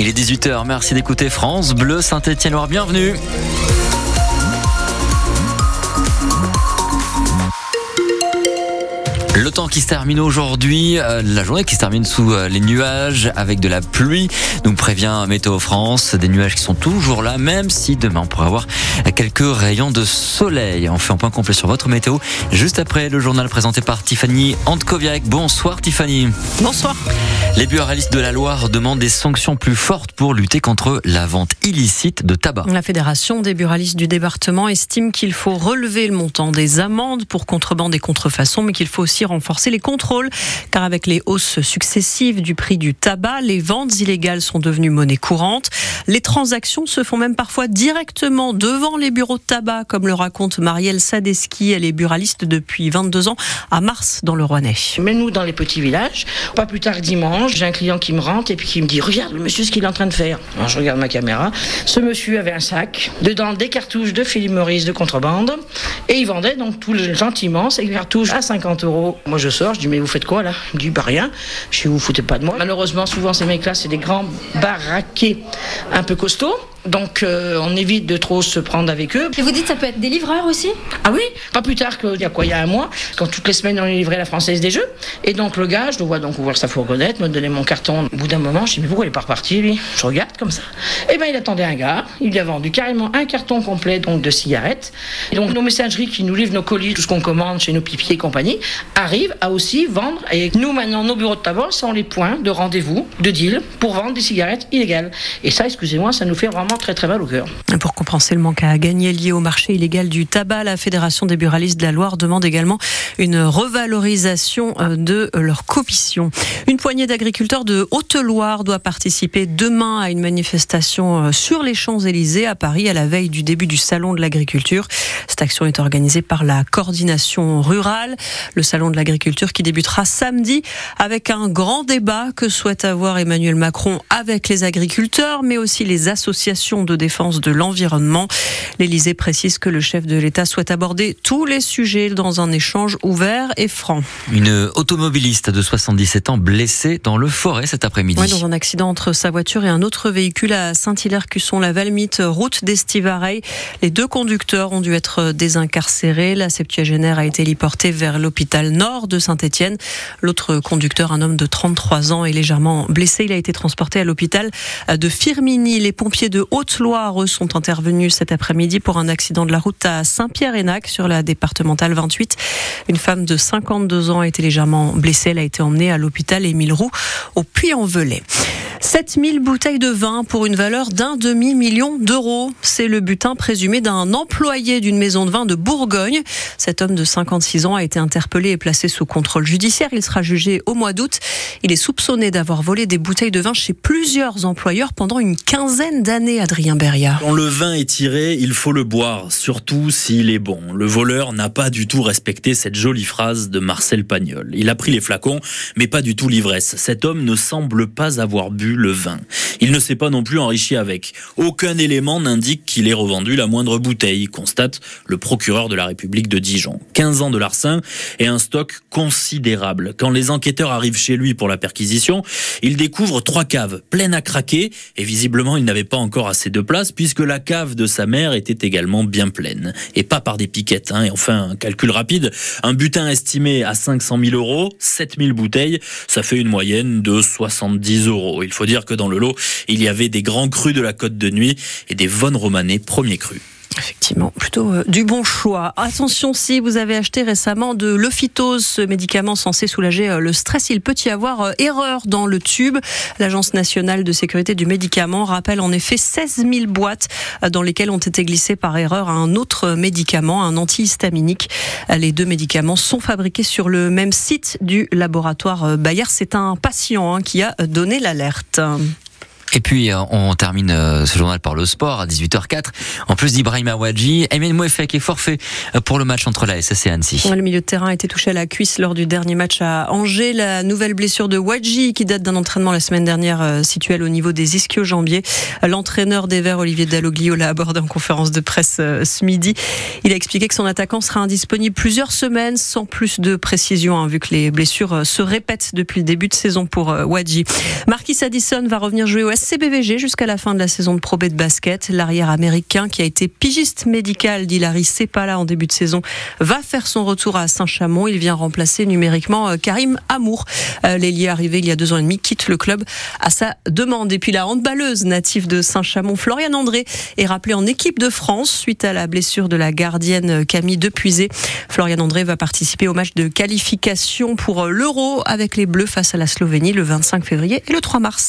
Il est 18h, merci d'écouter France Bleu Saint-Étienne-Loire, bienvenue. Le temps qui se termine aujourd'hui, euh, la journée qui se termine sous euh, les nuages avec de la pluie, nous prévient Météo France, des nuages qui sont toujours là, même si demain on pourrait avoir quelques rayons de soleil. On fait un point complet sur votre météo juste après le journal présenté par Tiffany Antkoviak. Bonsoir Tiffany. Bonsoir. Les buralistes de la Loire demandent des sanctions plus fortes pour lutter contre la vente illicite de tabac. La Fédération des buralistes du département estime qu'il faut relever le montant des amendes pour contrebande et contrefaçon, mais qu'il faut aussi renforcer les contrôles, car avec les hausses successives du prix du tabac, les ventes illégales sont devenues monnaie courante. Les transactions se font même parfois directement devant les bureaux de tabac, comme le raconte Marielle Sadeski. Elle est buraliste depuis 22 ans à Mars, dans le Rouennais. Mais nous, dans les petits villages, pas plus tard dimanche, j'ai un client qui me rentre et puis qui me dit Regarde le monsieur ce qu'il est en train de faire. Alors je regarde ma caméra. Ce monsieur avait un sac, dedans des cartouches de Philippe Maurice de contrebande, et il vendait donc tout gentiment ces cartouches à 50 euros. Moi, je sors, je dis, mais vous faites quoi là? Il dit, bah rien. Je dis, vous foutez pas de moi. Malheureusement, souvent, ces mecs-là, c'est des grands baraquets un peu costauds. Donc euh, on évite de trop se prendre avec eux. Et vous dites ça peut être des livreurs aussi Ah oui, pas plus tard qu'il y a quoi, il y a un mois, quand toutes les semaines on est livré la Française des Jeux. Et donc le gars, je le vois donc ouvrir sa fourgonnette, me donner mon carton. Au bout d'un moment, je dis mais pourquoi il est pas reparti lui Je regarde comme ça. Et ben il attendait un gars, il lui a vendu carrément un carton complet donc de cigarettes. Et donc nos messageries qui nous livrent nos colis, tout ce qu'on commande chez nos pipiers et compagnie, arrivent à aussi vendre. Et nous maintenant, nos bureaux de tabac sont les points de rendez-vous, de deal pour vendre des cigarettes illégales. Et ça, excusez-moi, ça nous fait vraiment très très mal au cœur. Pour compenser le manque à gagner lié au marché illégal du tabac, la Fédération des buralistes de la Loire demande également une revalorisation euh, de leur commission. Une poignée d'agriculteurs de Haute-Loire doit participer demain à une manifestation euh, sur les Champs-Élysées à Paris à la veille du début du Salon de l'agriculture. Cette action est organisée par la coordination rurale, le Salon de l'agriculture qui débutera samedi avec un grand débat que souhaite avoir Emmanuel Macron avec les agriculteurs, mais aussi les associations de défense de l'environnement. L'Élysée précise que le chef de l'État souhaite aborder tous les sujets dans un échange ouvert et franc. Une automobiliste de 77 ans blessée dans le forêt cet après-midi. Dans un accident entre sa voiture et un autre véhicule à Saint-Hilaire-Cusson-la Valmite, route d'Estivareil. Les deux conducteurs ont dû être désincarcérés. La septuagénaire a été héliportée vers l'hôpital nord de Saint-Étienne. L'autre conducteur, un homme de 33 ans, est légèrement blessé. Il a été transporté à l'hôpital de Firminy. Les pompiers de Haute-Loire sont intervenus cet après-midi pour un accident de la route à Saint-Pierre-Énac sur la départementale 28. Une femme de 52 ans a été légèrement blessée. Elle a été emmenée à l'hôpital Émile Roux au Puy-en-Velay. 7000 bouteilles de vin pour une valeur d'un demi-million d'euros. C'est le butin présumé d'un employé d'une maison de vin de Bourgogne. Cet homme de 56 ans a été interpellé et placé sous contrôle judiciaire. Il sera jugé au mois d'août. Il est soupçonné d'avoir volé des bouteilles de vin chez plusieurs employeurs pendant une quinzaine d'années, Adrien Beria. Quand le vin est tiré, il faut le boire, surtout s'il est bon. Le voleur n'a pas du tout respecté cette jolie phrase de Marcel Pagnol. Il a pris les flacons, mais pas du tout l'ivresse. Cet homme ne semble pas avoir bu le vin. Il ne s'est pas non plus enrichi avec. Aucun élément n'indique qu'il ait revendu la moindre bouteille, constate le procureur de la République de Dijon. 15 ans de larcin et un stock considérable. Quand les enquêteurs arrivent chez lui pour la perquisition, ils découvrent trois caves pleines à craquer et visiblement il n'avait pas encore assez de place puisque la cave de sa mère était également bien pleine. Et pas par des piquettes. Hein. Et enfin, un calcul rapide, un butin estimé à 500 000 euros, 7 000 bouteilles, ça fait une moyenne de 70 euros. Il faut dire que dans le lot, il y avait des grands crus de la côte de nuit et des Von Romanée premiers crus. Effectivement, plutôt euh, du bon choix. Attention, si vous avez acheté récemment de l'ophytose, ce médicament censé soulager euh, le stress, il peut y avoir euh, erreur dans le tube. L'Agence nationale de sécurité du médicament rappelle en effet 16 000 boîtes dans lesquelles ont été glissées par erreur un autre médicament, un antihistaminique. Les deux médicaments sont fabriqués sur le même site du laboratoire Bayer. C'est un patient hein, qui a donné l'alerte. Et puis, euh, on termine euh, ce journal par le sport à 18h04. En plus d'Ibrahim Awadji, Emile Mouefek est forfait euh, pour le match entre la SS et Annecy. Le milieu de terrain a été touché à la cuisse lors du dernier match à Angers. La nouvelle blessure de Wadji, qui date d'un entraînement la semaine dernière, situé au niveau des ischio-jambiers. L'entraîneur des Verts, Olivier Dalloglio, l'a abordé en conférence de presse ce midi. Il a expliqué que son attaquant sera indisponible plusieurs semaines, sans plus de précision, hein, vu que les blessures se répètent depuis le début de saison pour Wadji. Marquis Addison va revenir jouer au CBVG jusqu'à la fin de la saison de Pro B de basket. L'arrière américain qui a été pigiste médical d'Hilary Sepala en début de saison va faire son retour à Saint-Chamond. Il vient remplacer numériquement euh, Karim Amour. Euh, L'ailier arrivé il y a deux ans et demi quitte le club à sa demande. Et puis la handballeuse native de Saint-Chamond, Floriane André, est rappelée en équipe de France suite à la blessure de la gardienne Camille Depuisé. Floriane André va participer au match de qualification pour l'Euro avec les Bleus face à la Slovénie le 25 février et le 3 mars.